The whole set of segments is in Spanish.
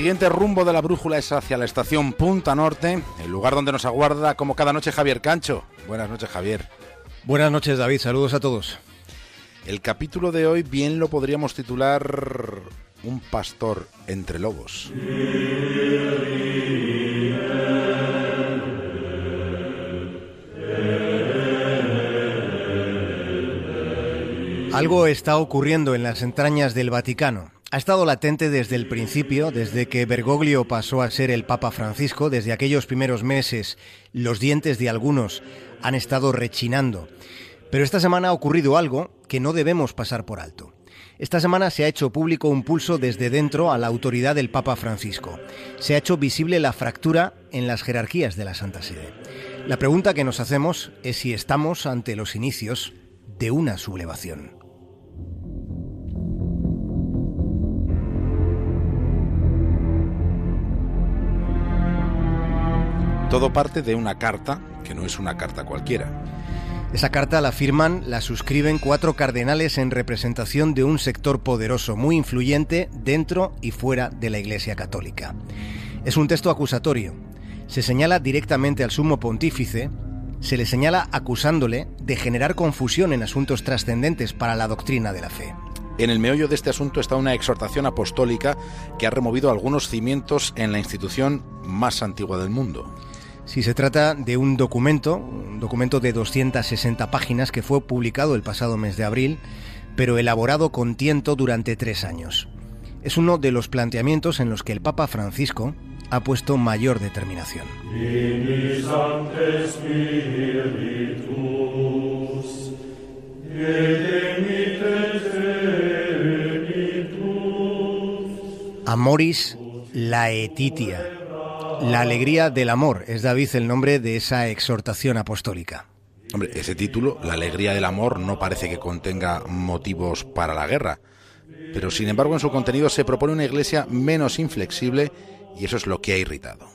siguiente rumbo de la brújula es hacia la estación Punta Norte, el lugar donde nos aguarda como cada noche Javier Cancho. Buenas noches, Javier. Buenas noches, David. Saludos a todos. El capítulo de hoy bien lo podríamos titular Un pastor entre lobos. Algo está ocurriendo en las entrañas del Vaticano. Ha estado latente desde el principio, desde que Bergoglio pasó a ser el Papa Francisco, desde aquellos primeros meses los dientes de algunos han estado rechinando. Pero esta semana ha ocurrido algo que no debemos pasar por alto. Esta semana se ha hecho público un pulso desde dentro a la autoridad del Papa Francisco. Se ha hecho visible la fractura en las jerarquías de la Santa Sede. La pregunta que nos hacemos es si estamos ante los inicios de una sublevación. Todo parte de una carta, que no es una carta cualquiera. Esa carta la firman, la suscriben cuatro cardenales en representación de un sector poderoso, muy influyente dentro y fuera de la Iglesia Católica. Es un texto acusatorio. Se señala directamente al sumo pontífice, se le señala acusándole de generar confusión en asuntos trascendentes para la doctrina de la fe. En el meollo de este asunto está una exhortación apostólica que ha removido algunos cimientos en la institución más antigua del mundo. Si se trata de un documento, un documento de 260 páginas que fue publicado el pasado mes de abril, pero elaborado con tiento durante tres años. Es uno de los planteamientos en los que el Papa Francisco ha puesto mayor determinación. Amoris Laetitia la alegría del amor es David el nombre de esa exhortación apostólica. Hombre, ese título, La alegría del amor, no parece que contenga motivos para la guerra. Pero sin embargo en su contenido se propone una iglesia menos inflexible y eso es lo que ha irritado.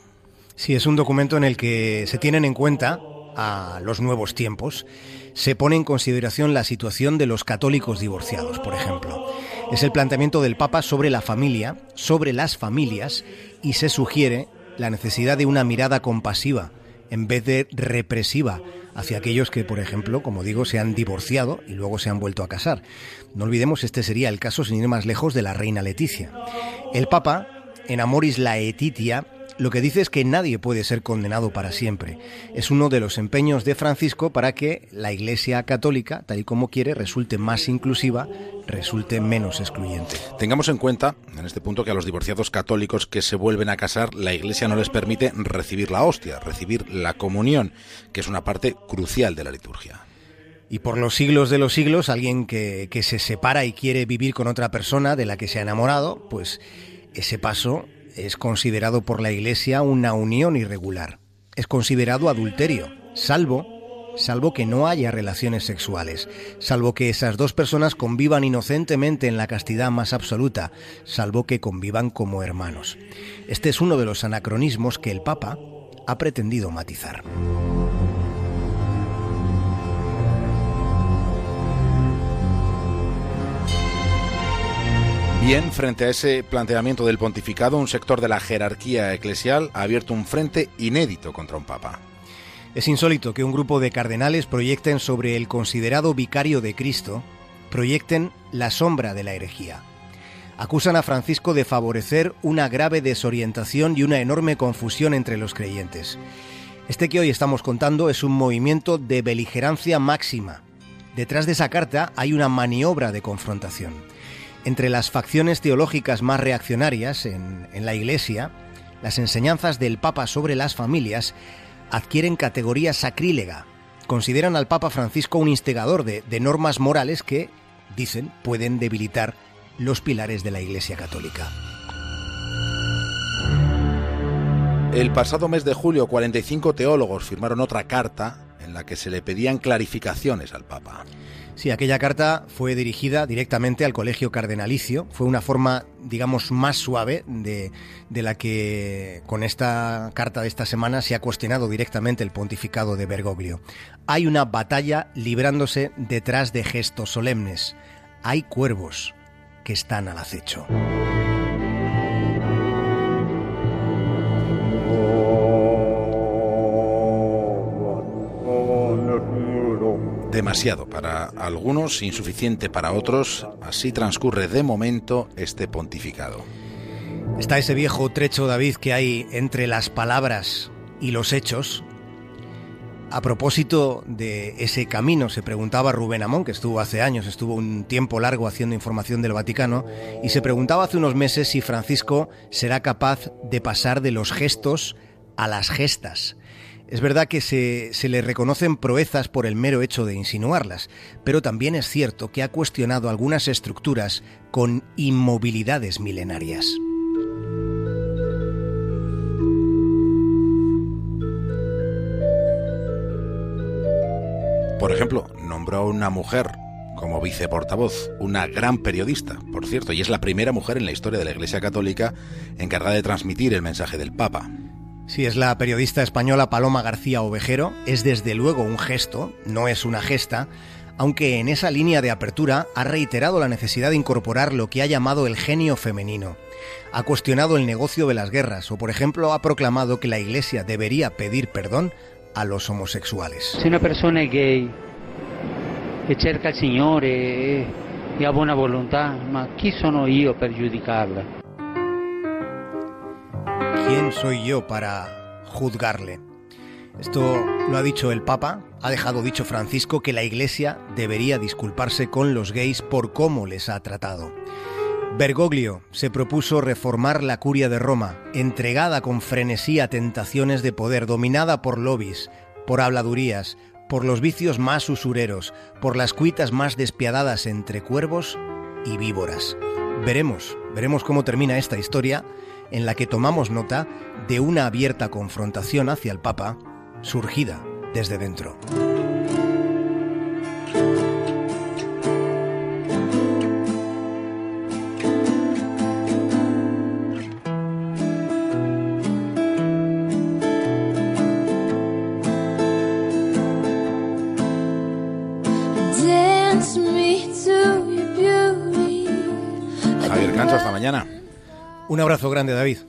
Sí, es un documento en el que se tienen en cuenta a los nuevos tiempos. Se pone en consideración la situación de los católicos divorciados, por ejemplo. Es el planteamiento del Papa sobre la familia, sobre las familias, y se sugiere la necesidad de una mirada compasiva en vez de represiva hacia aquellos que, por ejemplo, como digo, se han divorciado y luego se han vuelto a casar. No olvidemos, este sería el caso, sin ir más lejos, de la reina Leticia. El Papa, en Amoris Laetitia, lo que dice es que nadie puede ser condenado para siempre. Es uno de los empeños de Francisco para que la Iglesia católica, tal y como quiere, resulte más inclusiva, resulte menos excluyente. Tengamos en cuenta, en este punto, que a los divorciados católicos que se vuelven a casar, la Iglesia no les permite recibir la hostia, recibir la comunión, que es una parte crucial de la liturgia. Y por los siglos de los siglos, alguien que, que se separa y quiere vivir con otra persona de la que se ha enamorado, pues ese paso es considerado por la Iglesia una unión irregular. Es considerado adulterio, salvo salvo que no haya relaciones sexuales, salvo que esas dos personas convivan inocentemente en la castidad más absoluta, salvo que convivan como hermanos. Este es uno de los anacronismos que el Papa ha pretendido matizar. Bien, frente a ese planteamiento del pontificado, un sector de la jerarquía eclesial ha abierto un frente inédito contra un papa. Es insólito que un grupo de cardenales proyecten sobre el considerado vicario de Cristo, proyecten la sombra de la herejía. Acusan a Francisco de favorecer una grave desorientación y una enorme confusión entre los creyentes. Este que hoy estamos contando es un movimiento de beligerancia máxima. Detrás de esa carta hay una maniobra de confrontación. Entre las facciones teológicas más reaccionarias en, la Iglesia, las enseñanzas del Papa sobre las familias adquieren categoría sacrílega. Consideran al Papa Francisco un instigador de, normas morales que, dicen, pueden debilitar los pilares de la Iglesia Católica. El pasado mes de julio, 45 teólogos firmaron otra carta en la que se le pedían clarificaciones al Papa. Sí, aquella carta fue dirigida directamente al colegio cardenalicio. Fue una forma, digamos, más suave de, de, la que con esta carta de esta semana se ha cuestionado directamente el pontificado de Bergoglio. Hay una batalla librándose detrás de gestos solemnes. Hay cuervos que están al acecho. Demasiado para algunos, insuficiente para otros. Así transcurre de momento este pontificado. Está ese viejo trecho, David, que hay entre las palabras y los hechos. A propósito de ese camino, se preguntaba Rubén Amón, que estuvo hace años, estuvo un tiempo largo haciendo información del Vaticano, y se preguntaba hace unos meses si Francisco será capaz de pasar de los gestos a las gestas. Es verdad que se, se, le reconocen proezas por el mero hecho de insinuarlas, pero también es cierto que ha cuestionado algunas estructuras con inmovilidades milenarias. Por ejemplo, nombró a una mujer como viceportavoz, una gran periodista, por cierto, y es la primera mujer en la historia de la Iglesia Católica encargada de transmitir el mensaje del Papa. Sí, es la periodista española Paloma García Ovejero. Es desde luego un gesto, no es una gesta, aunque en esa línea de apertura ha reiterado la necesidad de incorporar lo que ha llamado el genio femenino. Ha cuestionado el negocio de las guerras o, por ejemplo, ha proclamado que la Iglesia debería pedir perdón a los homosexuales. Si una persona es gay que cerca al Signore e ha buena voluntad, ma chi sono io? ¿Quién soy yo para juzgarle? Esto lo ha dicho el Papa, ha dejado dicho Francisco que la Iglesia debería disculparse con los gays por cómo les ha tratado. Bergoglio se propuso reformar la curia de Roma, entregada con frenesí a tentaciones de poder, dominada por lobbies, por habladurías, por los vicios más usureros, por las cuitas más despiadadas entre cuervos y víboras. Veremos, veremos cómo termina esta historia en la que tomamos nota de una abierta confrontación hacia el Papa, surgida desde dentro. Cancho, hasta mañana. Un abrazo grande, David.